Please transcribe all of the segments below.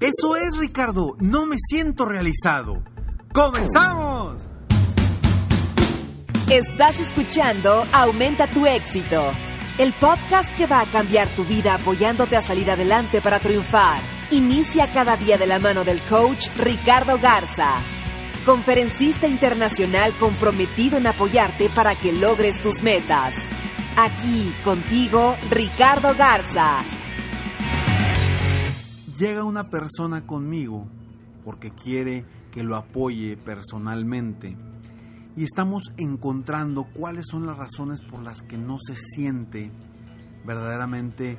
Eso es, Ricardo. No me siento realizado. ¡Comenzamos! Estás escuchando Aumenta tu éxito, el podcast que va a cambiar tu vida apoyándote a salir adelante para triunfar. Inicia cada día de la mano del coach Ricardo Garza, conferencista internacional comprometido en apoyarte para que logres tus metas. Aquí contigo, Ricardo Garza llega una persona conmigo porque quiere que lo apoye personalmente y estamos encontrando cuáles son las razones por las que no se siente verdaderamente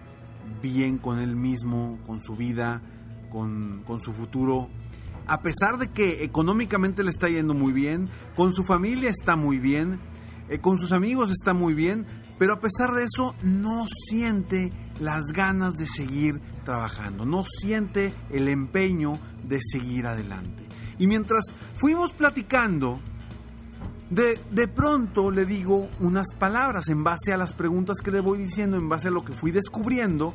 bien con él mismo, con su vida, con, con su futuro. A pesar de que económicamente le está yendo muy bien, con su familia está muy bien, eh, con sus amigos está muy bien, pero a pesar de eso no siente las ganas de seguir trabajando, no siente el empeño de seguir adelante. Y mientras fuimos platicando, de, de, pronto le digo unas palabras en base a las preguntas que le voy diciendo, en base a lo que fui descubriendo,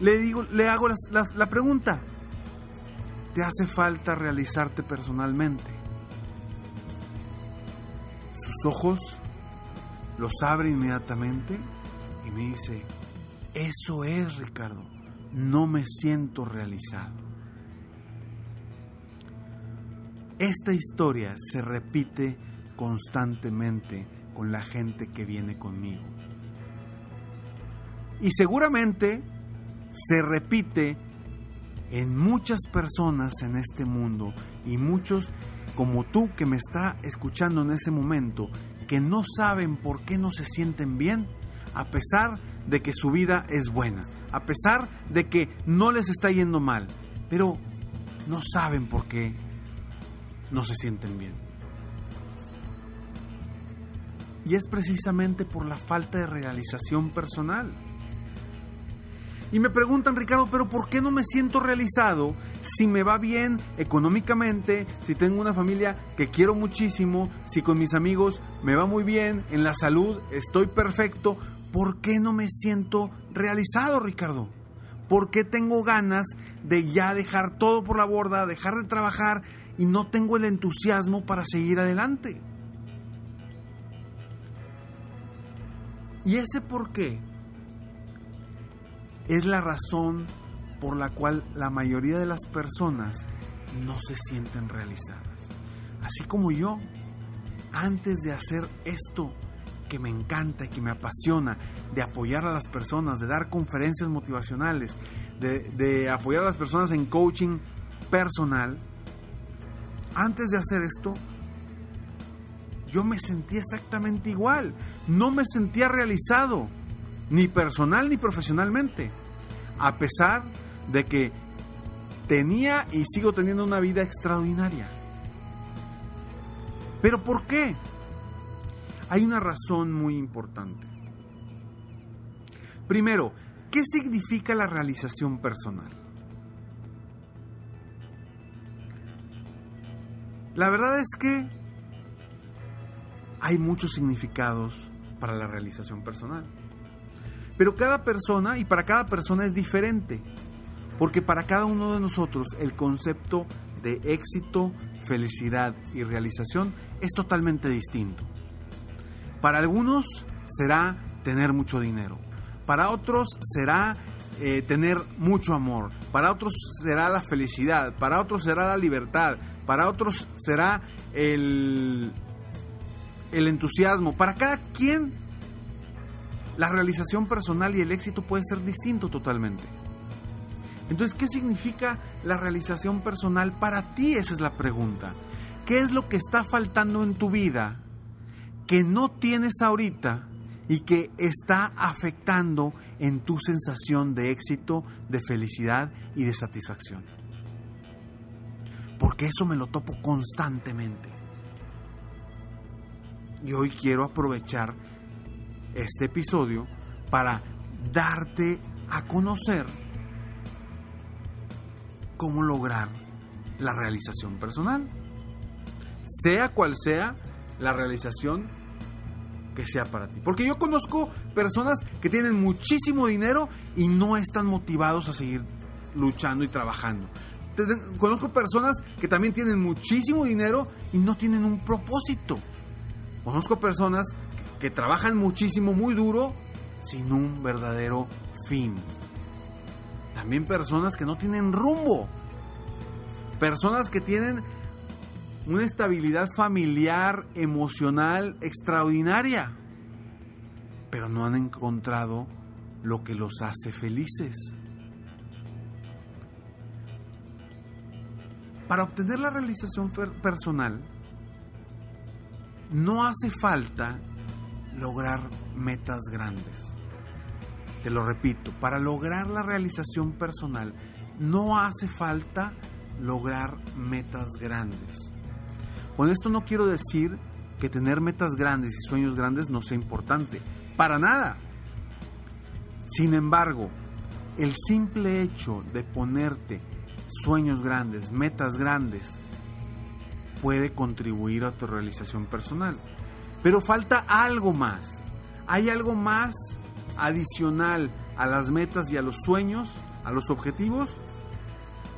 le, digo, le hago la pregunta, ¿te hace falta realizarte personalmente? Sus ojos los abre inmediatamente y me dice, eso es, Ricardo. No me siento realizado. Esta historia se repite constantemente con la gente que viene conmigo. Y seguramente se repite en muchas personas en este mundo y muchos como tú que me está escuchando en ese momento que no saben por qué no se sienten bien a pesar de que su vida es buena, a pesar de que no les está yendo mal, pero no saben por qué no se sienten bien. Y es precisamente por la falta de realización personal. Y me preguntan, Ricardo, pero ¿por qué no me siento realizado si me va bien económicamente, si tengo una familia que quiero muchísimo, si con mis amigos me va muy bien, en la salud estoy perfecto? ¿Por qué no me siento realizado, Ricardo? ¿Por qué tengo ganas de ya dejar todo por la borda, dejar de trabajar y no tengo el entusiasmo para seguir adelante? Y ese por qué es la razón por la cual la mayoría de las personas no se sienten realizadas. Así como yo, antes de hacer esto, que me encanta y que me apasiona, de apoyar a las personas, de dar conferencias motivacionales, de, apoyar a las personas en coaching personal, antes de hacer esto, yo me sentía exactamente igual. No me sentía realizado, ni personal ni profesionalmente. A pesar de que tenía y sigo teniendo una vida extraordinaria. ¿Pero por qué? Hay una razón muy importante. Primero, ¿qué significa la realización personal? La verdad es que hay muchos significados para la realización personal. Pero cada persona y para cada persona es diferente. Porque para cada uno de nosotros el concepto de éxito, felicidad y realización es totalmente distinto. Para algunos será tener mucho dinero. para otros será eh, tener mucho amor, para otros será la felicidad, para otros será la libertad, para otros será el, el entusiasmo. Para cada quien la realización personal y el éxito puede ser distinto totalmente. Entonces, ¿qué significa la realización personal para ti? Esa es la pregunta. ¿Qué es lo que está faltando en tu vida que no tienes ahorita y que está afectando en tu sensación de éxito, de felicidad y de satisfacción? Porque eso me lo topo constantemente. Y hoy quiero aprovechar este episodio para darte a conocer cómo lograr la realización personal. Sea cual sea la realización que sea para ti. Porque yo conozco personas que tienen muchísimo dinero y no están motivados a seguir luchando y trabajando. Conozco personas que también tienen muchísimo dinero y no tienen un propósito. Conozco personas que trabajan muchísimo, muy duro, sin un verdadero fin. También personas que no tienen rumbo. Personas que tienen una estabilidad familiar, emocional extraordinaria, pero no han encontrado lo que los hace felices. Para obtener la realización personal, no hace falta lograr metas grandes. Te lo repito, para lograr la realización personal no hace falta lograr metas grandes. Con esto no quiero decir que tener metas grandes y sueños grandes no sea importante. Para nada. Sin embargo, el simple hecho de ponerte sueños grandes, metas grandes, puede contribuir a tu realización personal. Pero falta algo más. Hay algo más adicional a las metas y a los sueños, a los objetivos,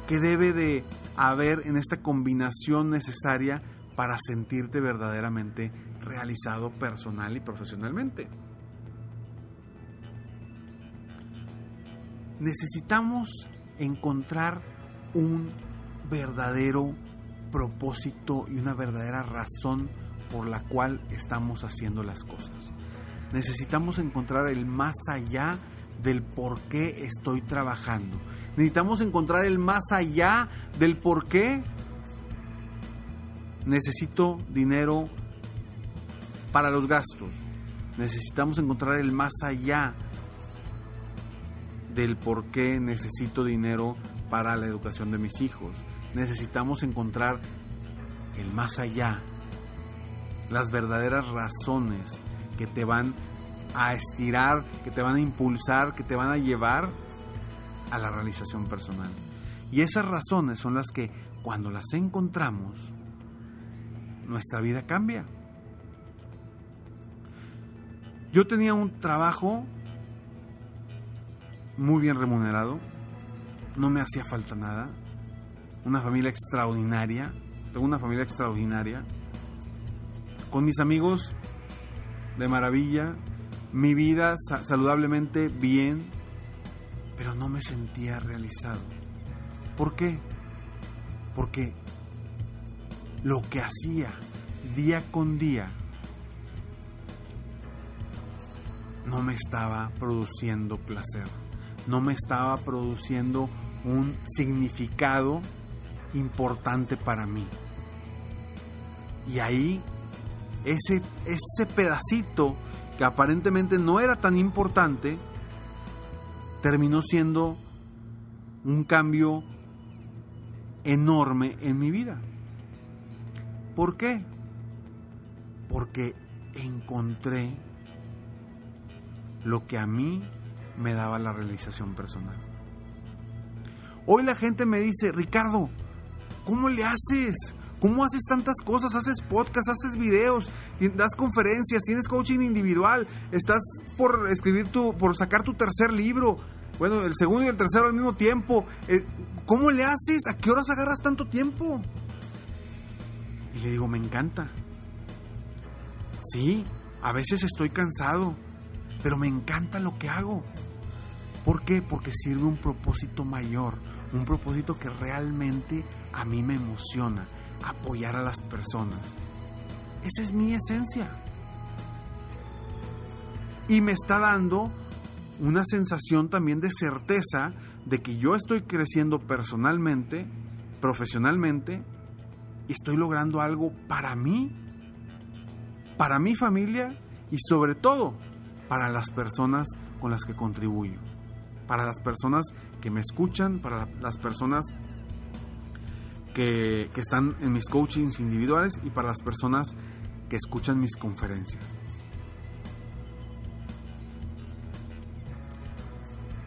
que debe de haber en esta combinación necesaria para sentirte verdaderamente realizado personal y profesionalmente. Necesitamos encontrar un verdadero propósito y una verdadera razón por la cual estamos haciendo las cosas. Necesitamos encontrar el más allá del por qué estoy trabajando. Necesitamos encontrar el más allá del por qué necesito dinero para los gastos. Necesitamos encontrar el más allá del por qué necesito dinero para la educación de mis hijos. Necesitamos encontrar el más allá, las verdaderas razones que te van a estirar, que te van a impulsar, que te van a llevar a la realización personal. Y esas razones son las que cuando las encontramos, nuestra vida cambia. Yo tenía un trabajo muy bien remunerado, no me hacía falta nada, una familia extraordinaria, tengo una familia extraordinaria, con mis amigos de maravilla, mi vida saludablemente bien, pero no me sentía realizado. ¿Por qué? Porque lo que hacía día con día no me estaba produciendo placer, no me estaba produciendo un significado importante para mí. Y ahí, ese, ese pedacito que aparentemente no era tan importante, terminó siendo un cambio enorme en mi vida. ¿Por qué? Porque encontré lo que a mí me daba la realización personal. Hoy la gente me dice, Ricardo, ¿cómo le haces? ¿Cómo haces tantas cosas? Haces podcasts, haces videos, das conferencias, tienes coaching individual, estás por escribir tu, por sacar tu tercer libro, bueno, el segundo y el tercero al mismo tiempo. Eh, ¿Cómo le haces? ¿A qué horas agarras tanto tiempo? Le digo, me encanta. Sí, a veces estoy cansado, pero me encanta lo que hago. ¿Por qué? Porque sirve un propósito mayor, un propósito que realmente a mí me emociona, apoyar a las personas. Esa es mi esencia. Y me está dando una sensación también de certeza de que yo estoy creciendo personalmente, profesionalmente, y estoy logrando algo para mí, para mi familia y sobre todo para las personas con las que contribuyo, para las personas que me escuchan, para las personas que, están en mis coachings individuales y para las personas que escuchan mis conferencias.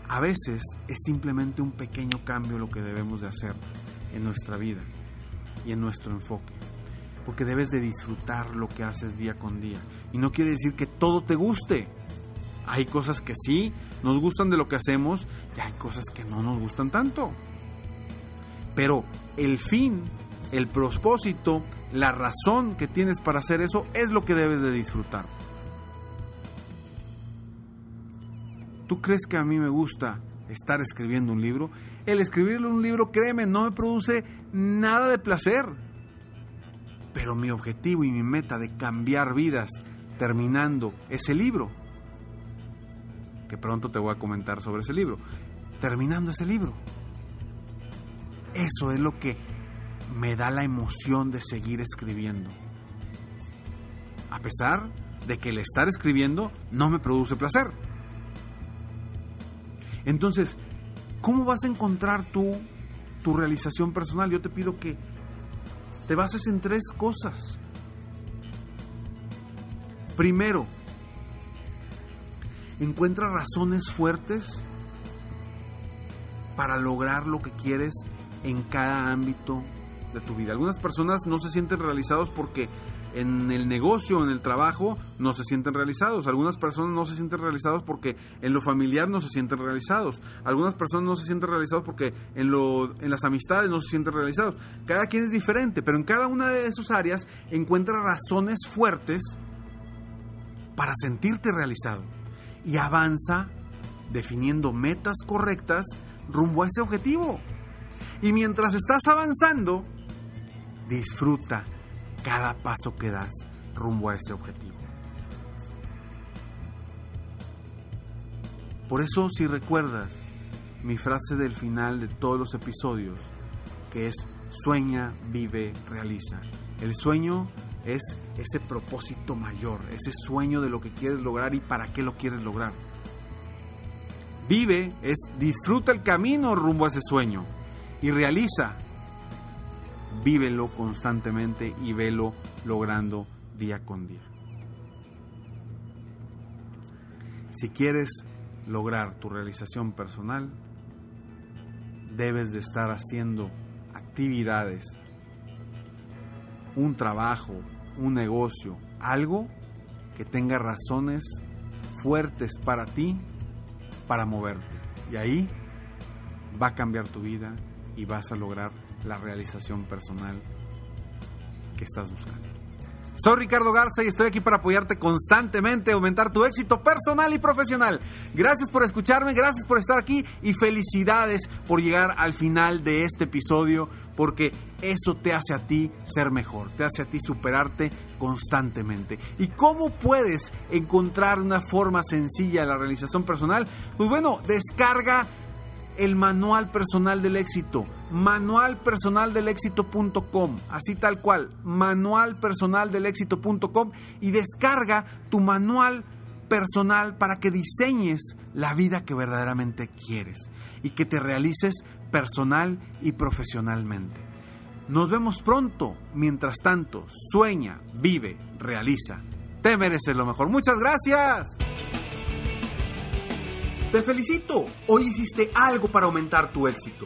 A veces es simplemente un pequeño cambio lo que debemos de hacer en nuestra vida y en nuestro enfoque. Porque debes de disfrutar lo que haces día con día. Y no quiere decir que todo te guste. Hay cosas que sí nos gustan de lo que hacemos y hay cosas que no nos gustan tanto. Pero el fin, el propósito, la razón que tienes para hacer eso es lo que debes de disfrutar. ¿Tú crees que a mí me gusta estar escribiendo un libro? El escribir un libro, créeme, no me produce nada de placer. Pero mi objetivo y mi meta de cambiar vidas terminando ese libro, que pronto te voy a comentar sobre ese libro, terminando ese libro, eso es lo que me da la emoción de seguir escribiendo. A pesar de que el estar escribiendo no me produce placer. Entonces, ¿cómo vas a encontrar tú tu realización personal? Yo te pido que te bases en tres cosas. Primero, encuentra razones fuertes para lograr lo que quieres en cada ámbito de tu vida. Algunas personas no se sienten realizados porque en el negocio, en el trabajo, no se sienten realizados. Algunas personas no se sienten realizados porque en lo familiar no se sienten realizados. Algunas personas no se sienten realizados porque en, lo, en las amistades no se sienten realizados. Cada quien es diferente, pero en cada una de esas áreas encuentra razones fuertes para sentirte realizado. Y avanza definiendo metas correctas rumbo a ese objetivo. Y mientras estás avanzando, disfruta cada paso que das rumbo a ese objetivo. Por eso si recuerdas mi frase del final de todos los episodios, que es sueña, vive, realiza. El sueño es ese propósito mayor, ese sueño de lo que quieres lograr y para qué lo quieres lograr. Vive es disfruta el camino rumbo a ese sueño y realiza vívelo constantemente y velo logrando día con día. Si quieres lograr tu realización personal, debes de estar haciendo actividades, un trabajo, un negocio, algo que tenga razones fuertes para ti para moverte. Y ahí va a cambiar tu vida y vas a lograr la realización personal que estás buscando. Soy Ricardo Garza y estoy aquí para apoyarte constantemente, aumentar tu éxito personal y profesional. Gracias por escucharme, gracias por estar aquí y felicidades por llegar al final de este episodio porque eso te hace a ti ser mejor, te hace a ti superarte constantemente. ¿Y cómo puedes encontrar una forma sencilla de la realización personal? Pues bueno, descarga el manual personal del éxito, manualpersonaldelexito.com, así tal cual, manualpersonaldelexito.com y descarga tu manual personal para que diseñes la vida que verdaderamente quieres y que te realices personal y profesionalmente. Nos vemos pronto. Mientras tanto, sueña, vive, realiza. Te mereces lo mejor. Muchas gracias. Te felicito, hoy hiciste algo para aumentar tu éxito.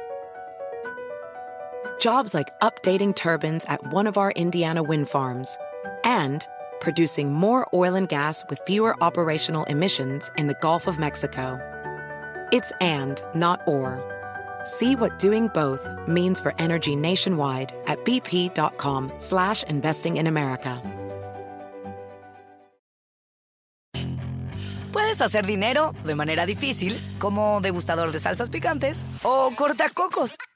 Jobs like updating turbines at one of our Indiana wind farms and producing more oil and gas with fewer operational emissions in the Gulf of Mexico. It's and, not or. See what doing both means for energy nationwide at bp.com slash investing in America. Puedes hacer dinero de manera difícil, como degustador de salsas picantes, o cortacocos,